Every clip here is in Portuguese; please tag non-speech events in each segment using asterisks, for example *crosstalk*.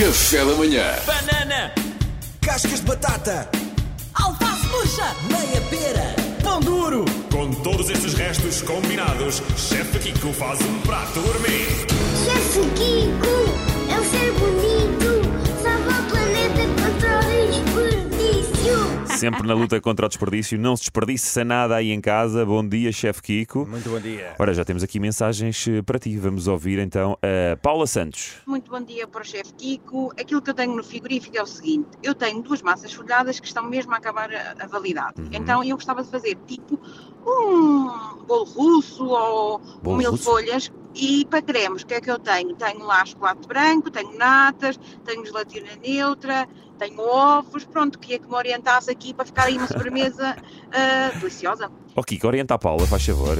Café da manhã. Banana, Cascas de batata, alface murcha, meia pera, pão duro, Com todos estes restos combinados, Chefe Kiko faz um prato gourmet. Chefe Kiko é ser bonito, Sempre na luta contra o desperdício, não se desperdiça nada aí em casa. Bom dia, chefe Kiko. Muito bom dia. Ora, já temos aqui mensagens eh, para ti. Vamos ouvir então a Paula Santos. Muito bom dia para o chefe Kiko. Aquilo que eu tenho no frigorífico é o seguinte: eu tenho duas massas folhadas que estão mesmo a acabar a, a validade. Uhum. Então eu gostava de fazer tipo um bolo russo ou Bolo um mil russo? folhas. E para cremes, o que é que eu tenho? Tenho lá chocolate branco, tenho natas, tenho gelatina neutra, tenho ovos. Pronto, queria que me orientasse aqui para ficar aí uma *laughs* sobremesa ah, deliciosa. Ó Kiko, orienta a Paula, faz favor.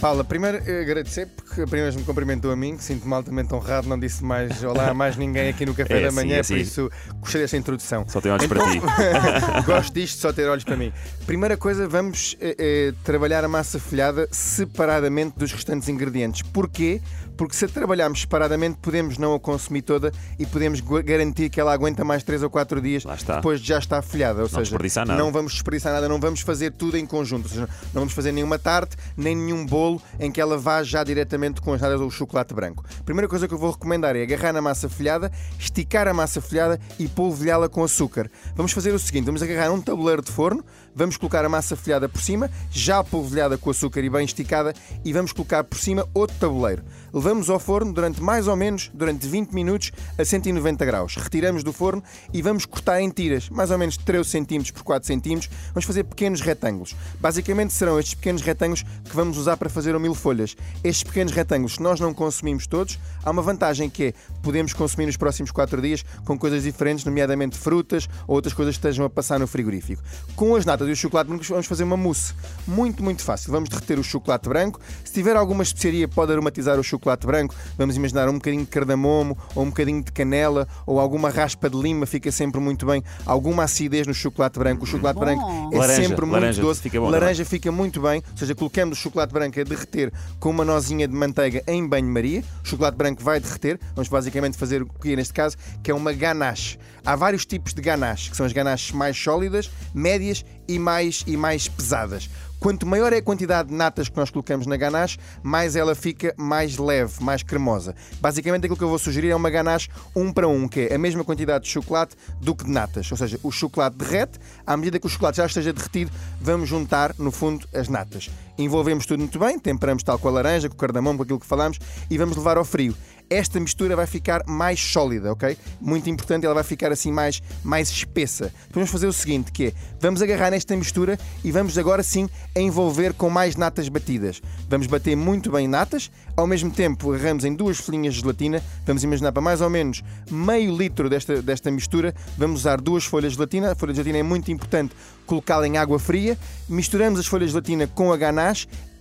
Paula, primeiro eh, agradecer porque apenas me cumprimentou a mim, que sinto-me altamente honrado, não disse mais *laughs* olá a mais ninguém aqui no Café É, da sim, Manhã, é, por sim. isso gostei desta introdução. Só tem olhos para ti. *laughs* Gosto disto, só ter olhos para mim. Primeira coisa, vamos eh, eh, trabalhar a massa folhada separadamente dos restantes ingredientes. Porquê? Porque se a trabalharmos separadamente, podemos não a consumir toda e podemos garantir que ela aguenta mais 3 ou 4 dias depois de já estar folhada. Ou seja, desperdiçar nada. não vamos desperdiçar nada, não vamos fazer tudo em conjunto. Ou seja, não vamos fazer nenhuma tarte, nem nenhum bolo em que ela vá já diretamente com as natas ou o chocolate branco. Primeira coisa que eu vou recomendar é agarrar na massa folhada, esticar a massa folhada e polvilhá-la com açúcar. Vamos fazer o seguinte: vamos agarrar um tabuleiro de forno, vamos colocar a massa folhada por cima, já polvilhada com açúcar e bem esticada, e vamos colocar por cima outro tabuleiro. Levamos ao forno durante mais ou menos durante 20 minutos a 190 graus. Retiramos do forno e vamos cortar em tiras, mais ou menos 13 cm por 4 cm. Vamos fazer pequenos retângulos. Basicamente serão estes pequenos retângulos que vamos usar para fazer o mil folhas. Estes pequenos retângulos, se nós não consumimos todos, há uma vantagem que é podemos consumir nos próximos 4 dias com coisas diferentes, nomeadamente frutas ou outras coisas que estejam a passar no frigorífico. Com as natas e o chocolate branco vamos fazer uma mousse. Muito, muito fácil. Vamos derreter o chocolate branco. Se tiver alguma especiaria, pode aromatizar o chocolate branco. Vamos imaginar um bocadinho de cardamomo ou um bocadinho de canela ou alguma raspa de lima, fica sempre muito bem. Alguma acidez no chocolate branco. O chocolate branco é Laranja, sempre muito laranja, doce. fica bom laranja fica muito bem. Ou seja, colocamos o chocolate branco a derreter com uma nozinha de manteiga em banho-maria. O chocolate branco vai derreter. Vamos basicamente fazer o que é neste caso, que é uma ganache. Há vários tipos de ganache, que são as ganaches mais sólidas, médias e mais, e mais pesadas. Quanto maior é a quantidade de natas que nós colocamos na ganache, mais ela fica mais leve, mais cremosa. Basicamente aquilo que eu vou sugerir é uma ganache 1 para 1, que é a mesma quantidade de chocolate do que de natas. Ou seja, o chocolate derrete, à medida que o chocolate já esteja derretido, vamos juntar, no fundo, as natas. Envolvemos tudo muito bem, temperamos tal com a laranja, com o cardamomo, com aquilo que falámos, e vamos levar ao frio esta mistura vai ficar mais sólida, ok? Muito importante, ela vai ficar assim mais, mais espessa. Vamos fazer o seguinte, que é, vamos agarrar nesta mistura e vamos agora sim envolver com mais natas batidas. Vamos bater muito bem natas, ao mesmo tempo agarramos em duas folhinhas de gelatina, vamos imaginar para mais ou menos meio litro desta, desta mistura, vamos usar duas folhas de gelatina, a folha de gelatina é muito importante colocá-la em água fria, misturamos as folhas de gelatina com a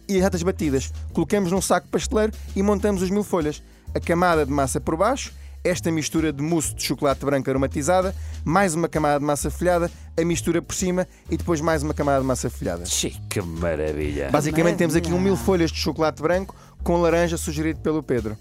e as natas batidas. Colocamos num saco pasteleiro e montamos os mil folhas a camada de massa por baixo, esta mistura de mousse de chocolate branco aromatizada, mais uma camada de massa folhada, a mistura por cima e depois mais uma camada de massa folhada. Che, que maravilha. Basicamente temos aqui um mil folhas de chocolate branco com laranja sugerido pelo Pedro.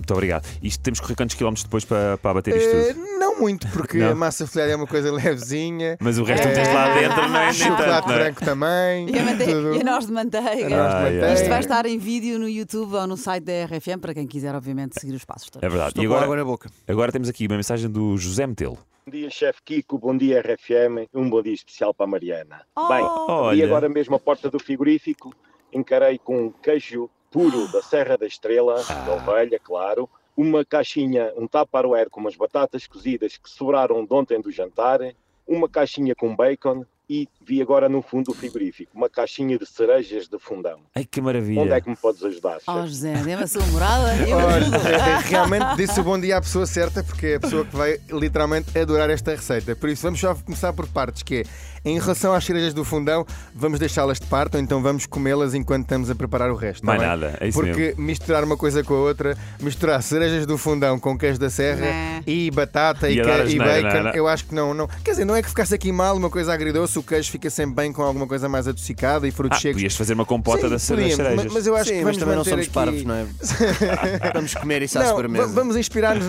Muito obrigado. Isto temos que correr quantos quilómetros depois para, para abater isto Eh, tudo? não muito, porque Não. a massa folhada é uma coisa *laughs* levezinha. Mas o resto que tens lá dentro não é nem chocolate tanto, não é? branco também. E a, mante- tudo. e a nós de manteiga. A ai, manteiga. Isto vai estar em vídeo no YouTube ou no site da RFM para quem quiser, obviamente, seguir os passos todos. É verdade. Estou E agora, água na boca. agora temos aqui uma mensagem do José Metelo. Bom dia, chefe Kiko. Bom dia, RFM. Um bom dia especial para a Mariana. Bem, Olha. e agora mesmo a porta do frigorífico, encarei com um queijo puro da Serra da Estrela, da ovelha, claro, uma caixinha, um tupperware com umas batatas cozidas que sobraram de ontem do jantar, uma caixinha com bacon e vi agora no fundo do frigorífico uma caixinha de cerejas de fundão. Ai, que Onde maravilha. é que me podes ajudar, chefe? Oh, José, dê-me a sua morada. *laughs* Eu Olha, é- é realmente disse o bom dia à pessoa certa, porque é a pessoa que vai literalmente adorar esta receita. Por isso, vamos só começar por partes, que é, em relação às cerejas do fundão, vamos deixá-las de parte ou então vamos comê-las enquanto estamos a preparar o resto. Mais tá bem? nada, é isso Porque misturar uma coisa com a outra, misturar cerejas do fundão com queijo da serra Não. e batata e, e asneira, bacon, não era? eu acho que não, não. Quer dizer, não é que ficasse aqui mal uma coisa agridoce, o queijo fica sempre bem com alguma coisa mais adocicada e frutos Ah, secos. podias fazer uma compota Sim, da das podíamos, cerejas. mas, mas eu acho Sim, que mas vamos também não somos aqui... parvos, não é? *laughs* vamos comer isso à Não, sobremesa. va- vamos inspirar-nos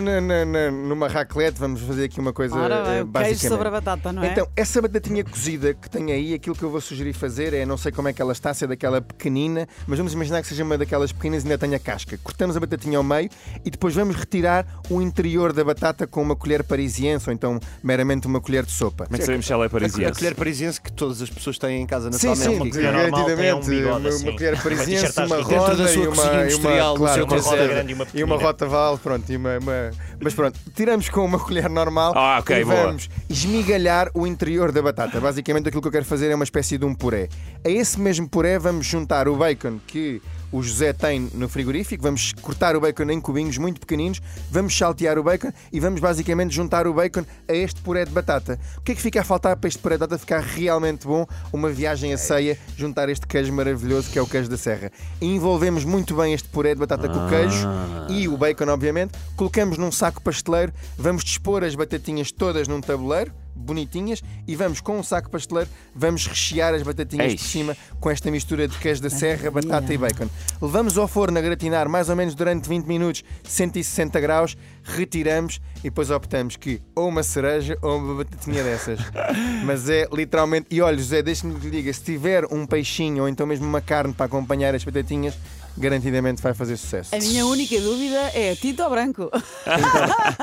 numa raclette, vamos fazer aqui uma coisa Ora bem, eh, queijo sobre a batata, não é? Então, essa batatinha cozida que tem aí, aquilo que eu vou sugerir fazer é, não sei como é que ela está, se é daquela pequenina, mas vamos imaginar que seja uma daquelas pequenas e ainda tenha casca. Cortamos a batatinha ao meio e depois vamos retirar o interior da batata com uma colher parisiense ou então meramente uma colher de sopa. Como é que sabemos se ela é A, a parisiense? colher parisiense que todas as pessoas têm em casa Sim, naturalmente. sim, uma uma colher normal tem um garantidamente. bigode uma, uma colher Uma parisiense, uma. Dentro roda e uma, e uma, claro, uma Uma roda grande e uma e uma rota val, pronto, e uma, uma- mas pronto, tiramos com uma *laughs* colher normal Ah, ok, e boa. vamos esmigalhar o interior da batata. Basicamente aquilo que eu quero fazer é uma espécie de um puré. A esse mesmo puré vamos juntar o bacon que o José tem no frigorífico, vamos cortar o bacon em cubinhos muito pequeninos, vamos saltear o bacon e vamos basicamente juntar o bacon a este puré de batata. O que é que fica a faltar para este puré de batata ficar realmente bom? Uma viagem a ceia, juntar este queijo maravilhoso que é o queijo da serra. Envolvemos muito bem este puré de batata com o queijo e o bacon, obviamente, colocamos num saco pasteleiro, vamos dispor as batatinhas todas num tabuleiro, bonitinhas, e vamos com um saco pasteleiro, vamos rechear as batatinhas por Eish. cima com esta mistura de queijo da serra, batata e bacon. Levamos ao forno a gratinar mais ou menos durante 20 minutos, 160 graus, retiramos e depois optamos que ou uma cereja ou uma batatinha dessas. *laughs* Mas é literalmente. E olha, José, deixa-me que lhe diga: se tiver um peixinho ou então mesmo uma carne para acompanhar as batatinhas, garantidamente vai fazer sucesso. A minha única dúvida é tinto ou branco?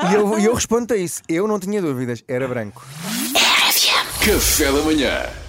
E eu, e eu respondo a isso: eu não tinha dúvidas, era branco. Café da manhã.